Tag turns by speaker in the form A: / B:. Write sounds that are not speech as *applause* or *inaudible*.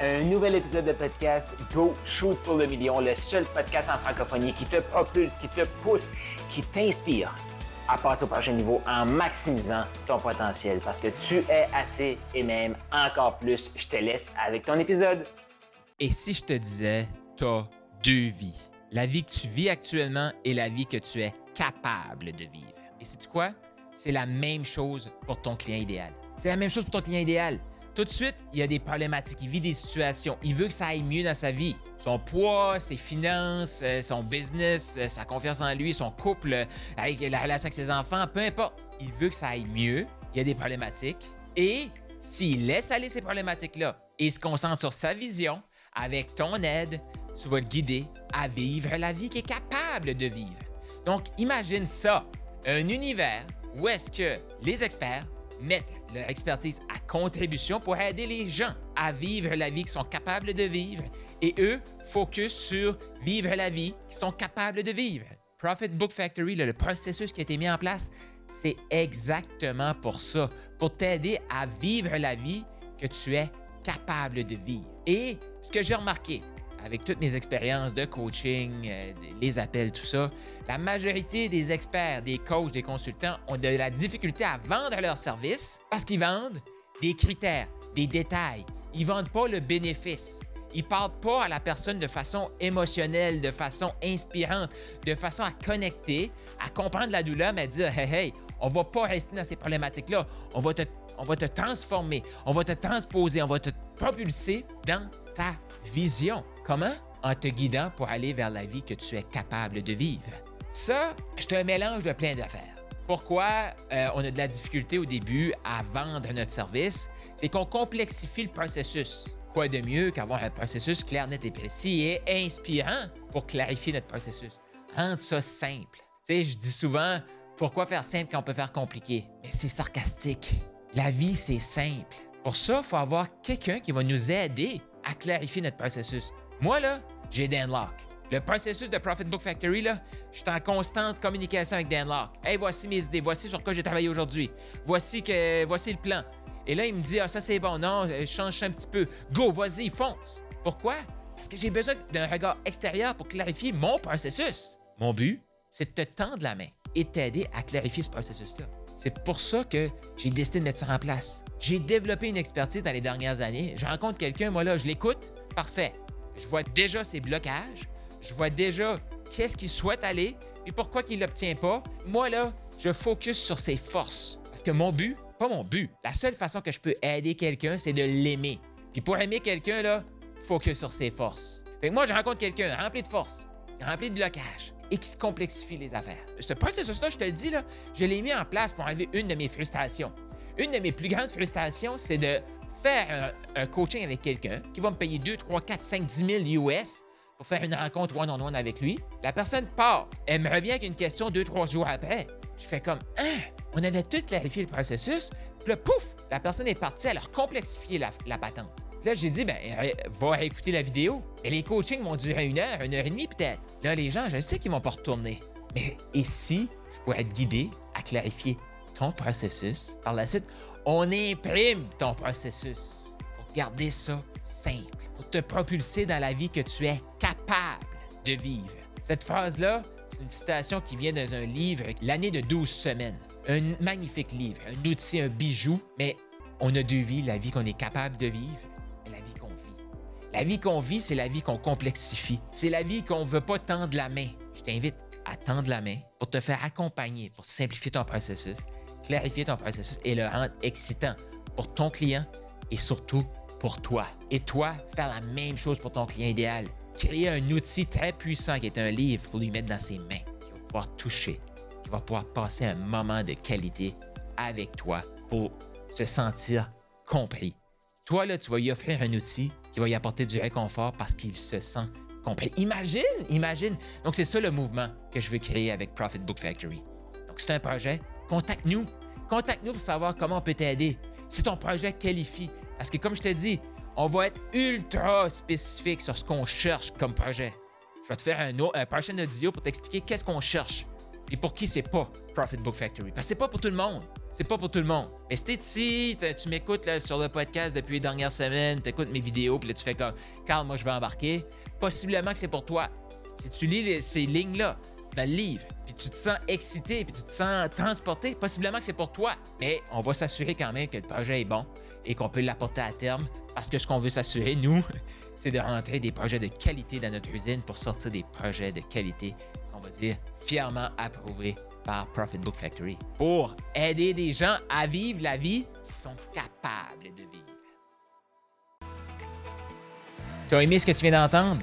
A: un nouvel épisode de podcast Go Shoot pour le million, le seul podcast en francophonie qui te propulse, qui te pousse, qui t'inspire à passer au prochain niveau en maximisant ton potentiel parce que tu es assez et même encore plus. Je te laisse avec ton épisode.
B: Et si je te disais, tu as deux vies, la vie que tu vis actuellement et la vie que tu es capable de vivre. Et c'est quoi? C'est la même chose pour ton client idéal. C'est la même chose pour ton client idéal. Tout de suite, il y a des problématiques, il vit des situations, il veut que ça aille mieux dans sa vie. Son poids, ses finances, euh, son business, euh, sa confiance en lui, son couple, euh, avec la relation avec ses enfants, peu importe. Il veut que ça aille mieux, il y a des problématiques. Et s'il laisse aller ces problématiques-là et se concentre sur sa vision, avec ton aide, tu vas le guider à vivre la vie qu'il est capable de vivre. Donc, imagine ça, un univers où est-ce que les experts mettent expertise à contribution pour aider les gens à vivre la vie qu'ils sont capables de vivre et eux focus sur vivre la vie qu'ils sont capables de vivre. Profit Book Factory, le processus qui a été mis en place, c'est exactement pour ça, pour t'aider à vivre la vie que tu es capable de vivre. Et ce que j'ai remarqué, avec toutes mes expériences de coaching, euh, les appels, tout ça, la majorité des experts, des coachs, des consultants ont de la difficulté à vendre leurs services parce qu'ils vendent des critères, des détails. Ils ne vendent pas le bénéfice. Ils ne parlent pas à la personne de façon émotionnelle, de façon inspirante, de façon à connecter, à comprendre la douleur, mais à dire Hey, hey, on ne va pas rester dans ces problématiques-là. On on va te transformer, on va te transposer, on va te propulser dans ta vision. Comment? En te guidant pour aller vers la vie que tu es capable de vivre. Ça, c'est un mélange de plein d'affaires. Pourquoi euh, on a de la difficulté au début à vendre notre service? C'est qu'on complexifie le processus. Quoi de mieux qu'avoir un processus clair, net et précis et inspirant pour clarifier notre processus? Rendre ça simple. Tu sais, je dis souvent, pourquoi faire simple quand on peut faire compliqué? Mais c'est sarcastique. La vie, c'est simple. Pour ça, il faut avoir quelqu'un qui va nous aider à clarifier notre processus. Moi, là, j'ai Dan Locke. Le processus de Profit Book Factory, là, je suis en constante communication avec Dan Locke. Hey, voici mes idées, voici sur quoi j'ai travaillé aujourd'hui. Voici, que, voici le plan. Et là, il me dit, ah, ça c'est bon, non, je change un petit peu. Go, vas-y, fonce. Pourquoi? Parce que j'ai besoin d'un regard extérieur pour clarifier mon processus. Mon but, c'est de te tendre la main et t'aider à clarifier ce processus-là. C'est pour ça que j'ai décidé de mettre ça en place. J'ai développé une expertise dans les dernières années. Je rencontre quelqu'un, moi là, je l'écoute, parfait. Je vois déjà ses blocages, je vois déjà qu'est-ce qu'il souhaite aller et pourquoi qu'il l'obtient pas. Moi là, je focus sur ses forces. Parce que mon but, pas mon but, la seule façon que je peux aider quelqu'un, c'est de l'aimer. Puis pour aimer quelqu'un, là, focus sur ses forces. Fait que moi, je rencontre quelqu'un rempli de force, rempli de blocages et qui se complexifie les affaires. Ce processus-là, je te le dis, là, je l'ai mis en place pour enlever une de mes frustrations. Une de mes plus grandes frustrations, c'est de faire un, coaching avec quelqu'un qui va me payer 2, 3, 4, 5, 10 000 US pour faire une rencontre one-on-one avec lui. La personne part. Elle me revient avec une question deux, trois jours après. Je fais comme, hein, on avait tout clarifié le processus. Puis là, pouf, la personne est partie à leur complexifier la, la patente. Là, j'ai dit, ben, va écouter la vidéo. Et les coachings vont durer une heure, une heure et demie peut-être. Là, les gens, je sais qu'ils vont pas retourner. Mais et si je pourrais être guidé à clarifier ton processus, par la suite, on imprime ton processus pour garder ça simple, pour te propulser dans la vie que tu es capable de vivre. Cette phrase-là, c'est une citation qui vient dans un livre, L'année de 12 semaines. Un magnifique livre, un outil, un bijou, mais on a deux vies, la vie qu'on est capable de vivre la vie qu'on vit, c'est la vie qu'on complexifie. C'est la vie qu'on ne veut pas tendre la main. Je t'invite à tendre la main pour te faire accompagner, pour simplifier ton processus, clarifier ton processus et le rendre excitant pour ton client et surtout pour toi. Et toi, faire la même chose pour ton client idéal. Créer un outil très puissant qui est un livre pour lui mettre dans ses mains, qui va pouvoir toucher, qui va pouvoir passer un moment de qualité avec toi pour se sentir compris. Toi, là, tu vas lui offrir un outil qui va y apporter du réconfort parce qu'il se sent compris. Imagine, imagine. Donc, c'est ça le mouvement que je veux créer avec Profit Book Factory. Donc, c'est un projet. Contacte-nous. Contacte-nous pour savoir comment on peut t'aider. Si ton projet qualifie. Parce que, comme je te dis, on va être ultra spécifique sur ce qu'on cherche comme projet. Je vais te faire un, un prochain audio pour t'expliquer qu'est-ce qu'on cherche et pour qui c'est pas Profit Book Factory. Parce que c'est pas pour tout le monde. c'est pas pour tout le monde. Mais si ici, tu m'écoutes sur le podcast depuis les dernières semaines, tu écoutes mes vidéos, puis là tu fais comme Carl, moi je vais embarquer, possiblement que c'est pour toi. Si tu lis ces lignes-là dans le livre, puis tu te sens excité, puis tu te sens transporté, possiblement que c'est pour toi. Mais on va s'assurer quand même que le projet est bon et qu'on peut l'apporter à terme parce que ce qu'on veut s'assurer, nous, *laughs* c'est de rentrer des projets de qualité dans notre usine pour sortir des projets de qualité, on va dire, fièrement approuvés par Profit Book Factory pour aider des gens à vivre la vie qu'ils sont capables de vivre. Tu as aimé ce que tu viens d'entendre?